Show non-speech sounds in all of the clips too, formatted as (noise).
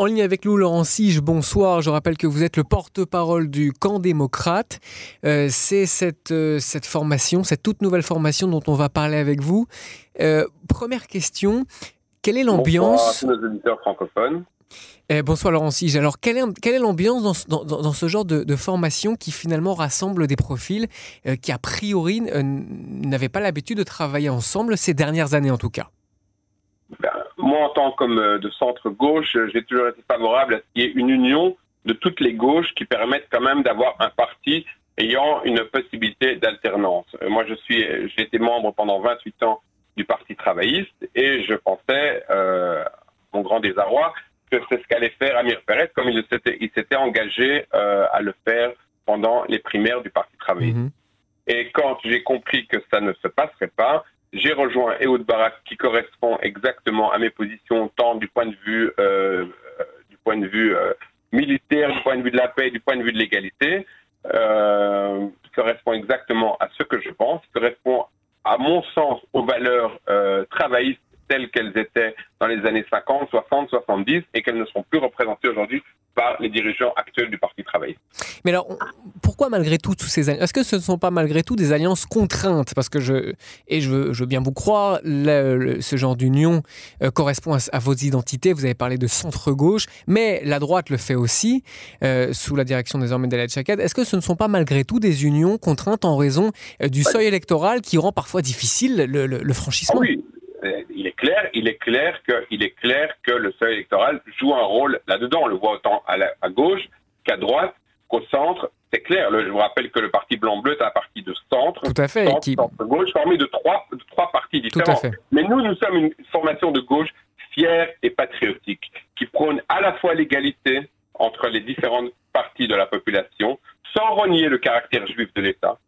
En ligne avec nous, Laurent Sige, bonsoir. Je rappelle que vous êtes le porte-parole du camp démocrate. Euh, c'est cette, euh, cette formation, cette toute nouvelle formation dont on va parler avec vous. Euh, première question, quelle est l'ambiance Bonsoir à tous nos auditeurs francophones. Eh, bonsoir Laurent Sige. Alors, quelle est, quelle est l'ambiance dans, ce- dans- dans- dans ce genre de, de formation qui finalement rassemble des profils euh, qui, a priori, euh, n'avaient pas l'habitude de travailler ensemble ces dernières années en tout cas? Ben, moi, en tant que euh, de centre-gauche, euh, j'ai toujours été favorable à ce qu'il y ait une union de toutes les gauches qui permettent quand même d'avoir un parti ayant une possibilité d'alternance. Euh, Moi, je suis, j'ai été membre pendant 28 ans du Parti travailliste et je pensais, euh, mon grand désarroi, que c'est ce qu'allait faire Amir Pérez, comme il s'était, il s'était engagé euh, à le faire pendant les primaires du Parti travailliste. Mhm. Et quand j'ai compris que ça ne se passerait pas, j'ai rejoint Ehud Barak, qui correspond exactement à mes positions, tant du point de vue, euh, euh, du point de vue euh, militaire, du point de vue de la paix, du point de vue de l'égalité, euh, qui correspond exactement à ce que je pense, qui correspond, à mon sens, aux valeurs euh, travaillistes telles qu'elles étaient dans les années 50, 60, 70, et qu'elles ne sont plus représentées aujourd'hui par les dirigeants actuels du Parti travailliste. Mais alors, pourquoi malgré tout tous ces alliances Est-ce que ce ne sont pas malgré tout des alliances contraintes? Parce que je et je veux, je veux bien vous croire, le- le- ce genre d'union euh, correspond à, à vos identités. Vous avez parlé de centre gauche, mais la droite le fait aussi euh, sous la direction désormais d'Aled Chakad. Est-ce que ce ne sont pas malgré tout des unions contraintes en raison euh, du seuil électoral qui rend parfois difficile le, Ah franchissement? Oui, est clair, il est clair que, il est clair que le seuil électoral joue un rôle là-dedans. On le voit autant à, la- à gauche qu'à droite qu'au centre. C'est clair. Le- je vous rappelle que le parti blanc-bleu est un parti de centre, Tout à fait. centre, qui- centre-gauche, formé de trois, de trois partis tout différents. à fait. Mais nous, nous sommes une formation de gauche fière et patriotique, qui prône à la fois l'égalité entre les différentes parties de la population, sans renier le caractère juif de l'État,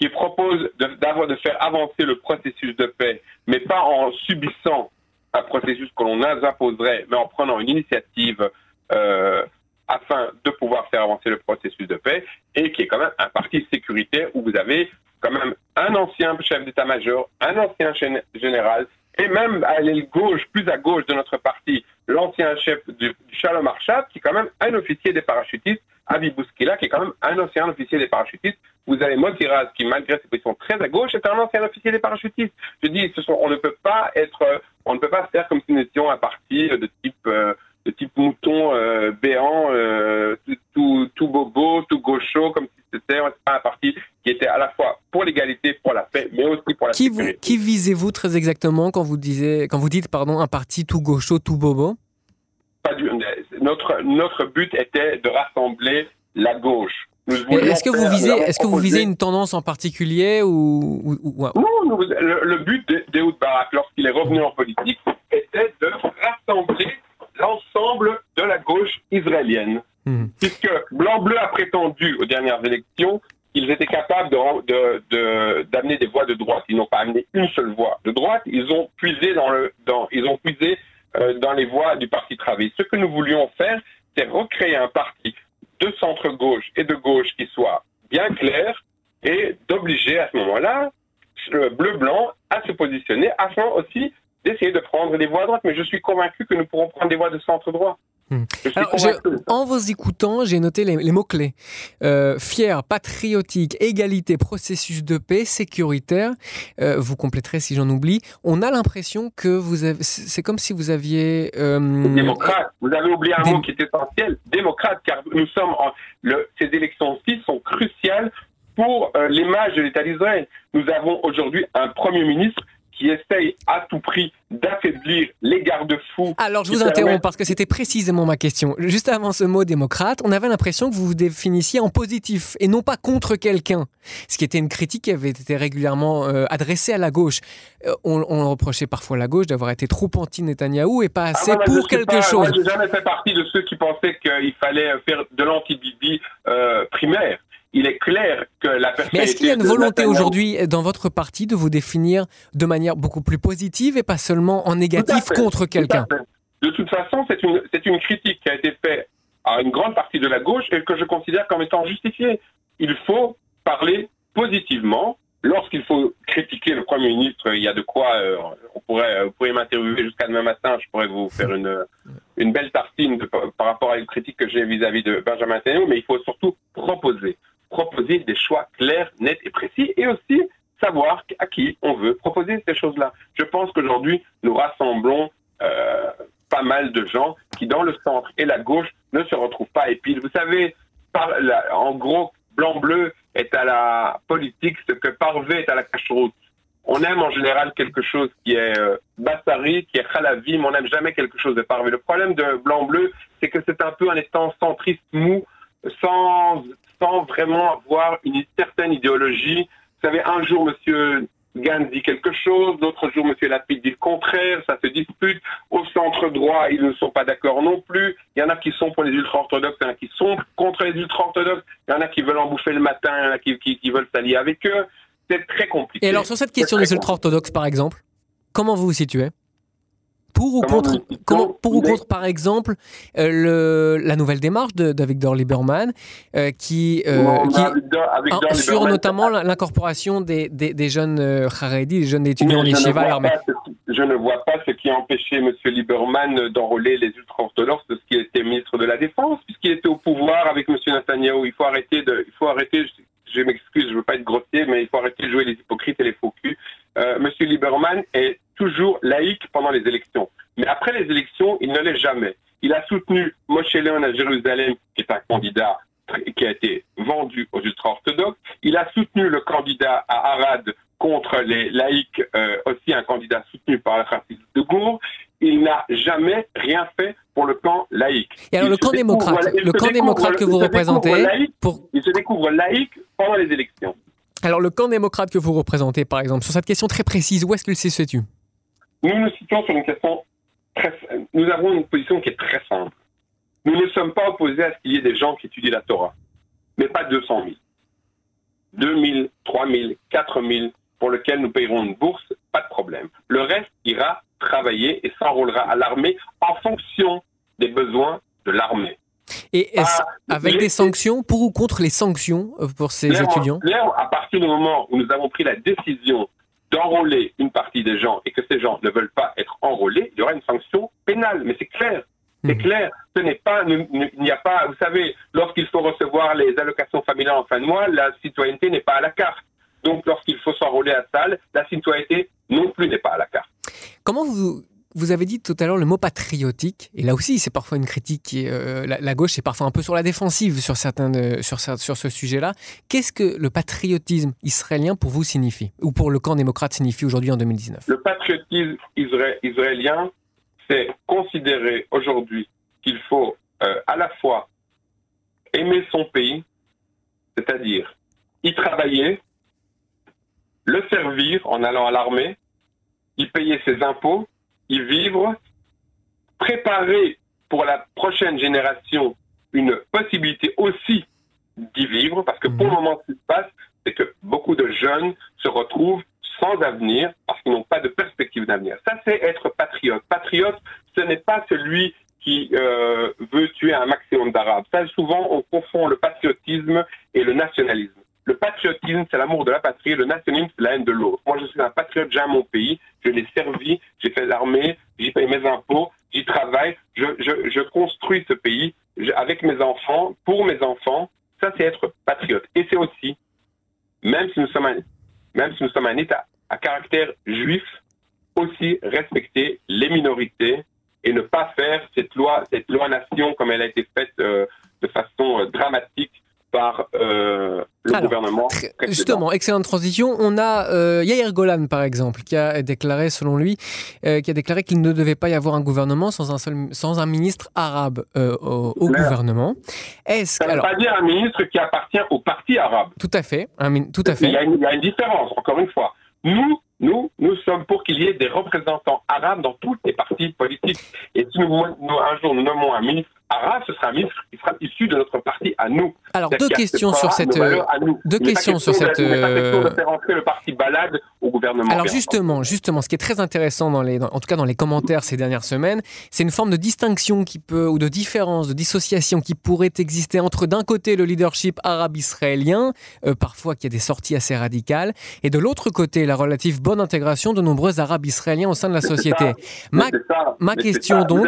qui propose de, d'avoir, de faire avancer le processus de paix, mais pas en subissant un processus que l'on imposerait, mais en prenant une initiative euh, afin de pouvoir faire avancer le processus de paix, et qui est quand même un parti sécuritaire où vous avez quand même un ancien chef d'état-major, un ancien gén- général, et même à l'aile gauche, plus à gauche de notre parti, l'ancien chef du, du Shalom qui est quand même un officier des parachutistes, Avi Bouskila, qui est quand même un ancien officier des parachutistes. Vous avez Motiraz, qui malgré ses positions très à gauche, est un ancien officier des parachutistes. Je dis, ce sont, on ne peut pas être, euh, on ne peut pas faire comme si nous étions un parti de type, euh, de type mouton euh, béant, euh, tout, tout, tout bobo, tout gaucho, comme si c'était pas un parti qui était à la fois pour l'égalité, pour la paix, mais aussi pour la Qui, vous, sécurité. qui visez-vous très exactement quand vous, disiez, quand vous dites pardon, un parti tout gaucho, tout bobo? Pas du- notre, notre but était de rassembler la gauche. Est-ce que vous visez, est-ce que vous visez une tendance en particulier ou, ou- ou- ou- Non, nous- le, le but de- d'Ehud Barak, lorsqu'il est revenu en politique, était de rassembler l'ensemble de la gauche israélienne. Mhm. Puisque Blanc-Bleu a prétendu aux dernières élections qu'ils étaient capables de- de- de- d'amener des voix de droite. Ils n'ont pas amené une seule voix de droite. Ils ont puisé dans le, dans, ils ont puisé euh, dans les voix du Parti travailliste. Ce que nous voulions faire, c'est recréer un parti de centre-gauche et de gauche qui soit bien clair et d'obliger à ce moment-là le bleu-blanc à se positionner afin aussi d'essayer de prendre des voix à droite. Mais je suis convaincu que nous pourrons prendre des voix de centre-droit. Hmm. Alors. En vous écoutant, j'ai noté les, les mots-clés. Euh, fier, patriotique, égalité, processus de paix, sécuritaire. Euh, vous compléterez si j'en oublie. On a l'impression que vous avez. C'est comme si vous aviez. euh, Démocrate. Vous avez oublié un mot qui est essentiel. Démocrate, car nous sommes en, le, ces élections-ci sont cruciales pour l'image de l'État d'Israël. Nous avons aujourd'hui un Premier ministre qui essaye à tout prix d'affaiblir les garde-fous. Alors, je vous interromps parce que c'était précisément ma question. Juste avant ce mot démocrate, on avait l'impression que vous vous définissiez en positif et non pas contre quelqu'un. Ce qui était une critique qui avait été régulièrement euh, adressée à la gauche. Euh, on, on reprochait parfois à la gauche d'avoir été trop anti-Netanyahou et pas Ah, assez moi, pour quelque pas- chose. Moi, j'ai jamais fait partie de ceux qui pensaient qu'il fallait faire de l'anti-Bibi euh, primaire. Il est clair que la personnalité... Mais est-ce qu'il y a une volonté aujourd'hui dans votre parti de vous définir de manière beaucoup plus positive et pas seulement en négatif fait, contre quelqu'un. De toute façon, c'est une, critique qui a été faite à une grande partie de la gauche et que je considère comme étant justifiée. Il faut parler positivement. Lorsqu'il faut critiquer le Premier ministre, il y a de quoi. euh, on pourrait, vous pourriez m'interviewer jusqu'à demain matin. Je pourrais vous faire une, une belle tartine par rapport à une critique que j'ai vis-à-vis de Benjamin Netanyahu, mais il faut surtout proposer. Proposer des choix clairs, nets et précis et aussi savoir à qui on veut proposer ces choses-là. Je pense qu'aujourd'hui, nous rassemblons euh, pas mal de gens qui, dans le centre et la gauche, ne se retrouvent pas. Puis, vous savez, en gros, blanc-bleu est à la politique ce que parvé est à la cache-route. On aime en général quelque chose qui est euh, bassari, qui est khalavi, mais on n'aime jamais quelque chose de parvé. Le problème de blanc-bleu, c'est que c'est un peu un état centriste mou, sans, sans vraiment avoir une certaine idéologie. Vous savez, un jour, monsieur Gantz dit quelque chose, d'autres jours, M. Lapide dit le contraire, ça se dispute. Au centre droit, ils ne sont pas d'accord non plus. Il y en a qui sont pour les ultra-orthodoxes, il y en a qui sont contre les ultra-orthodoxes, il y en a qui veulent en bouffer le matin, il y en a qui, qui veulent s'allier avec eux. C'est très compliqué. Et alors, sur cette question des ultra-orthodoxes, par exemple, comment vous vous situez? Pour ou, contre, pour ou contre, par exemple, euh, le, la nouvelle démarche d'Avigdor Lieberman, euh, qui, euh, qui sur notamment l'incorporation des, des, des, jeunes euh, Haredi, des jeunes étudiants en yeshiva à l'armée. Je ne vois pas ce qui a empêché M. Lieberman d'enrôler les ultra-orthodoxes de ce qui était ministre de la Défense, puisqu'il était au pouvoir avec M. Netanyahu. Il faut arrêter de, il faut arrêter, je, m'excuse, je ne veux pas être grossier, mais il faut arrêter de jouer les hypocrites et les faux culs. Euh, M. Lieberman est toujours laïque pendant les élections. Mais après les élections, il ne l'est jamais. Il a soutenu Moshe Leon à Jérusalem, qui est un candidat qui a été vendu aux ultra-orthodoxes. Il a soutenu le candidat à Arad contre les laïcs, euh, aussi un candidat soutenu par le racisme de Gour. Il n'a jamais rien fait pour le camp laïque. Et alors le camp démocrate, le camp démocrate que vous représentez, pour... il se découvre laïque pendant les élections. Alors le camp démocrate que vous représentez, par exemple, sur cette question très précise, où est-ce qu'il se situe? Nous nous situons sur une question très... Nous avons une position qui est très simple. Nous ne sommes pas opposés à ce qu'il y ait des gens qui étudient la Torah, mais pas 200 000. 2 000, 3 000, 4 000, pour lesquels nous payerons une bourse, pas de problème. Le reste ira travailler et s'enrôlera à l'armée en fonction des besoins de l'armée. Et est-ce ah, avec des sanctions, pour ou contre les sanctions euh, pour ces étudiants? À partir du moment où nous avons pris la décision d'enrôler une partie des gens et que ces gens ne veulent pas être enrôlés, il y aura une sanction pénale. Mais c'est clair. C'est mhm. clair, ce n'est pas, il n'y a pas, vous savez, lorsqu'il faut recevoir les allocations familiales en fin de mois, la citoyenneté n'est pas à la carte. Donc, lorsqu'il faut s'enrôler à salle, la citoyenneté non plus n'est pas à la carte. Comment vous, vous avez dit tout à l'heure le mot patriotique, et là aussi c'est parfois une critique euh, la, gauche est parfois un peu sur la défensive sur, certains sur, sur ce sujet-là. Qu'est-ce que le patriotisme israélien pour vous signifie, ou pour le camp démocrate signifie aujourd'hui en 2019 Le patriotisme israélien, c'est considérer aujourd'hui qu'il faut euh, à la fois aimer son pays, c'est-à-dire y travailler, le servir en allant à l'armée, y payer ses impôts, y vivre, préparer pour la prochaine génération une possibilité aussi d'y vivre, parce que pour le mhm. moment, ce qui se passe, c'est que beaucoup de jeunes se retrouvent sans avenir parce qu'ils n'ont pas de perspective d'avenir. Ça, c'est être patriote. Patriote, ce n'est pas celui qui euh, veut tuer un maximum d'Arabes. Ça, souvent, on confond le patriotisme et le nationalisme. Le patriotisme, c'est l'amour de la patrie. Le nationalisme, c'est la haine de l'autre. Moi, je suis un patriote, j'aime mon pays. Je l'ai servi, j'ai fait l'armée, j'y paye mes impôts, j'y travaille. Je, construis ce pays avec mes enfants, pour mes enfants. Ça, c'est être patriote. Et c'est aussi, même si nous sommes un, même si nous sommes un État à caractère juif, aussi respecter les minorités et ne pas faire cette loi, cette loi nation comme elle a été faite euh, de façon euh, dramatique par euh, le gouvernement. Justement, excellente transition. On a euh, Yair Golan, par exemple, qui a déclaré, selon lui, euh, qui a déclaré qu'il ne devait pas y avoir un gouvernement sans un, seul, sans un ministre arabe au, gouvernement. Est-ce, Ça ne veut pas dire un ministre qui appartient au parti arabe. Tout à fait. Un, tout à fait. Il y, a une, il y a une différence, encore une fois. Nous, nous, nous sommes pour qu'il y ait des représentants arabes dans tous les partis politiques. Et si nous, un jour nous nommons un ministre arabe, ce sera un ministre qui sera issu de notre parti à nous. Alors deux questions sur cette deux questions sur cette de, de faire entrer le parti balade au gouvernement. Alors justement, justement, ce qui est très intéressant dans les, en tout cas dans les commentaires ces dernières semaines, c'est une forme de distinction qui peut ou de différence, de dissociation qui pourrait exister entre d'un côté le leadership arabe israélien, euh, parfois qui a des sorties assez radicales, et de l'autre côté la relative bonne intégration de nombreux Arabes israéliens au sein de la société. Ma, ma question donc.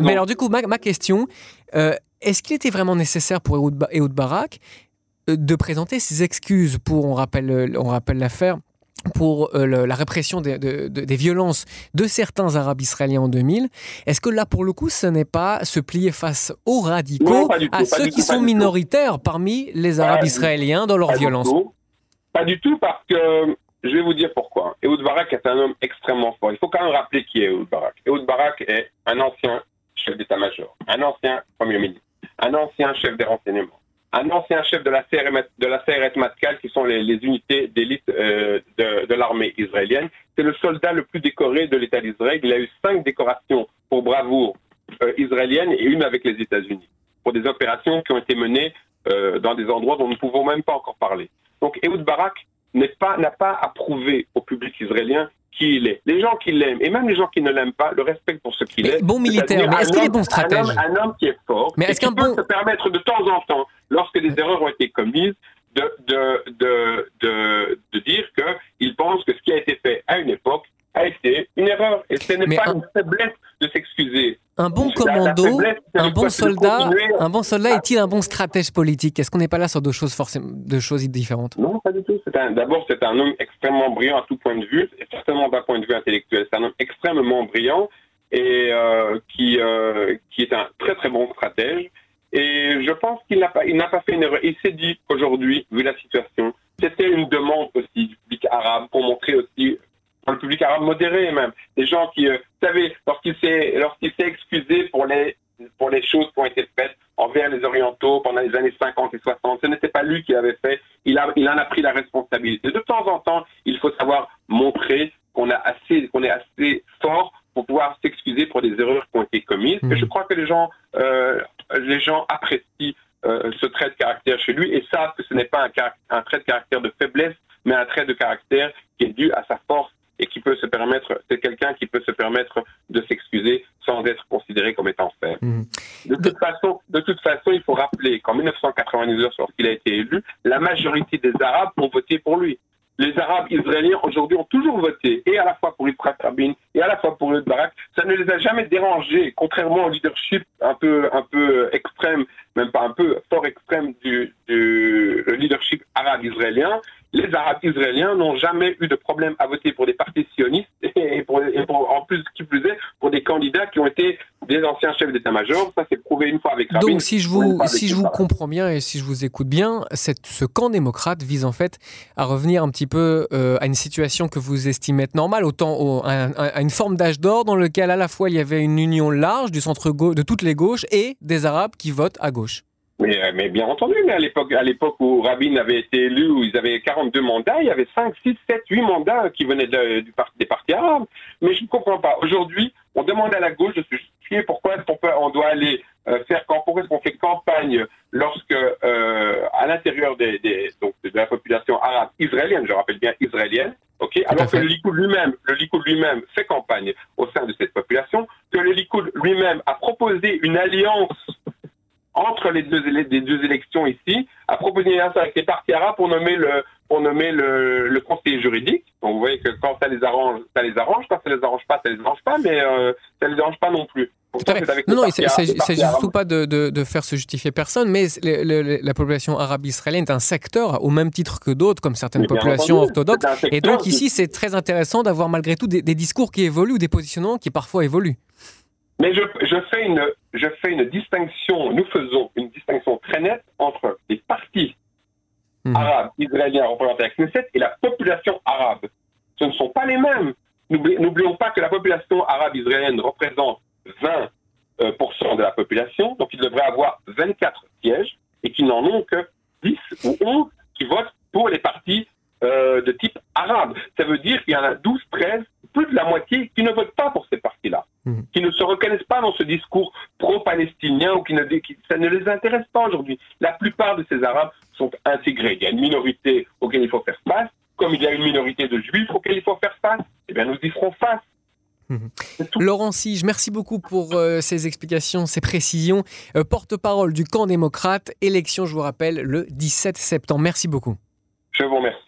Mais alors du coup, ma, ma question, euh, est-ce qu'il était vraiment nécessaire pour Ehud Barak euh, de présenter ses excuses pour, on rappelle, on rappelle l'affaire, pour euh, la répression des, des, violences de certains Arabes israéliens en 2000. Est-ce que là, pour le coup, ce n'est pas se plier face aux radicaux, à ceux qui sont minoritaires parmi les Arabes israéliens dans leur violence? Pas du tout, parce que je vais vous dire pourquoi. Ehud Barak est un homme extrêmement fort. Il faut quand même rappeler qui est Ehud Barak. Ehud Barak est un ancien chef d'état-major, un ancien premier ministre, un ancien chef des renseignements un ancien chef de la CRS, de la CRS Matkal, qui sont les, unités d'élite euh, de, l'armée israélienne. C'est le soldat le plus décoré de l'État d'Israël. Il a eu cinq décorations pour bravoure euh, israélienne et une avec les États-Unis, pour des opérations qui ont été menées euh, dans des endroits dont nous ne pouvons même pas encore parler. Donc Ehud Barak n'a pas, pas à prouver au public israélien qui il est. Les gens qui l'aiment, et même les gens qui ne l'aiment pas, le respectent pour ce qu'il est. Bon militaire, mais est-ce qu'il est bon stratège un homme, qui est fort, mais est-ce qu'il peut se permettre de temps en temps, lorsque des erreurs ont été commises, de, de, de, de, de dire qu'il pense que ce qui a été fait à une époque a été une erreur. Et ce n'est pas une faiblesse de s'excuser. Un bon commando, un bon soldat, un bon soldat est-il un bon stratège politique? Est-ce qu'on n'est pas là sur deux choses forcément, deux choses différentes? Non, pas du tout. D'abord, c'est un homme extrêmement brillant à tout point de vue, et certainement d'un point de vue intellectuel. C'est un homme extrêmement brillant et euh, qui euh, qui est un très très bon stratège. Et je pense qu'il n'a pas, il n'a pas fait une erreur. Il s'est dit qu'aujourd'hui, vu la situation, c'était une demande aussi du public arabe pour montrer aussi le public arabe modéré même, des gens qui, euh, vous savez, lorsqu'il s'est, lorsqu'il s'est excusé pour les, pour les choses qui ont été faites envers les orientaux pendant les années 50 et 60, ce n'était pas lui qui l'avait fait, il, a, il en a pris la responsabilité. De temps en temps, il faut savoir montrer qu'on a assez, qu'on est assez fort pour pouvoir s'excuser pour des erreurs qui ont été commises. Et je crois que les gens, euh, les gens apprécient euh, ce trait de caractère chez lui et savent que ce n'est pas un, un trait de caractère de faiblesse, mais un trait de caractère qui est dû à sa force et qui peut se permettre, c'est quelqu'un qui peut se permettre de s'excuser sans être considéré comme étant faible. Mhm. De toute façon, de toute façon, il faut rappeler qu'en 1999, lorsqu'il a été élu, la majorité des Arabes ont voté pour lui. Les Arabes israéliens aujourd'hui ont toujours voté, et à la fois pour Yitzhak Rabin, et à la fois pour le Barak. Ça ne les a jamais dérangés, contrairement au leadership un peu, un peu extrême, même pas un peu fort extrême du, du les Arabes israéliens n'ont jamais eu de problème à voter pour des partis sionistes (laughs) et, pour, en plus, qui plus est, pour des candidats qui ont été des anciens chefs d'état-major. Ça, s'est prouvé une fois avec Rabin. Donc, si je vous, si je vous comprends bien et si je vous écoute bien, cette, ce camp démocrate vise en fait à revenir un petit peu euh, à une situation que vous estimez être normale, autant à, une forme d'âge d'or dans lequel à la fois il y avait une union large du centre de toutes les gauches et des Arabes qui votent à gauche. Mais, euh, mais, bien entendu, mais à l'époque, à l'époque où Rabin avait été élu, où ils avaient 42 mandats, il y avait 5, 6, 7, 8 mandats qui venaient du parti, des partis arabes. Mais je ne comprends pas. Aujourd'hui, on demande à la gauche de se justifier pourquoi est-ce qu'on peut, on doit aller euh, faire pourquoi est-ce qu'on fait campagne lorsque euh, à l'intérieur des, des, donc de la population arabe israélienne, je rappelle bien israélienne, ok, alors que le Likoud lui-même, le Likoud lui-même fait campagne au sein de cette population, que le Likoud lui-même a proposé une alliance entre les deux, les deux élections ici, a proposé une alliance avec les partis arabes pour nommer le, pour nommer le, le, conseiller juridique. Donc vous voyez que quand ça les arrange, ça les arrange. Quand ça les arrange pas, ça les arrange pas, mais euh, ça les arrange pas non plus. non, non, il ne s'agit surtout pas de, de, de, faire se justifier personne, mais la population arabe israélienne est un secteur au même titre que d'autres, comme certaines populations orthodoxes. Et donc ici, c'est très intéressant d'avoir malgré tout des, des discours qui évoluent des positionnements qui parfois évoluent. Mais je, je, fais une, je fais une distinction, nous faisons une distinction très nette entre les partis hmm. arabes israéliens représentés à Knesset et la population arabe. Ce ne sont pas les mêmes. N'oublions pas que la population arabe israélienne représente 20% euh, de la population, donc ils devraient avoir 24 sièges et qu'ils n'en ont que 10 ou 11 qui votent pour les partis euh, de type arabe. Ça veut dire qu'il y en a 12, 13, plus de la moitié qui ne votent pas pour ces partis-là, mhm. qui ne se reconnaissent pas dans ce discours pro-palestinien ou qui ne, ça ne les intéresse pas aujourd'hui. La plupart de ces Arabes sont intégrés. Il y a une minorité auquel il faut faire face, comme il y a une minorité de Juifs auxquels il faut faire face. Eh bien, nous y ferons face. Mhm. Laurent Sige, merci beaucoup pour euh, ces explications, ces précisions. Euh, porte-parole du camp démocrate, élection, je vous rappelle, le 17 septembre. Merci beaucoup. Je vous remercie.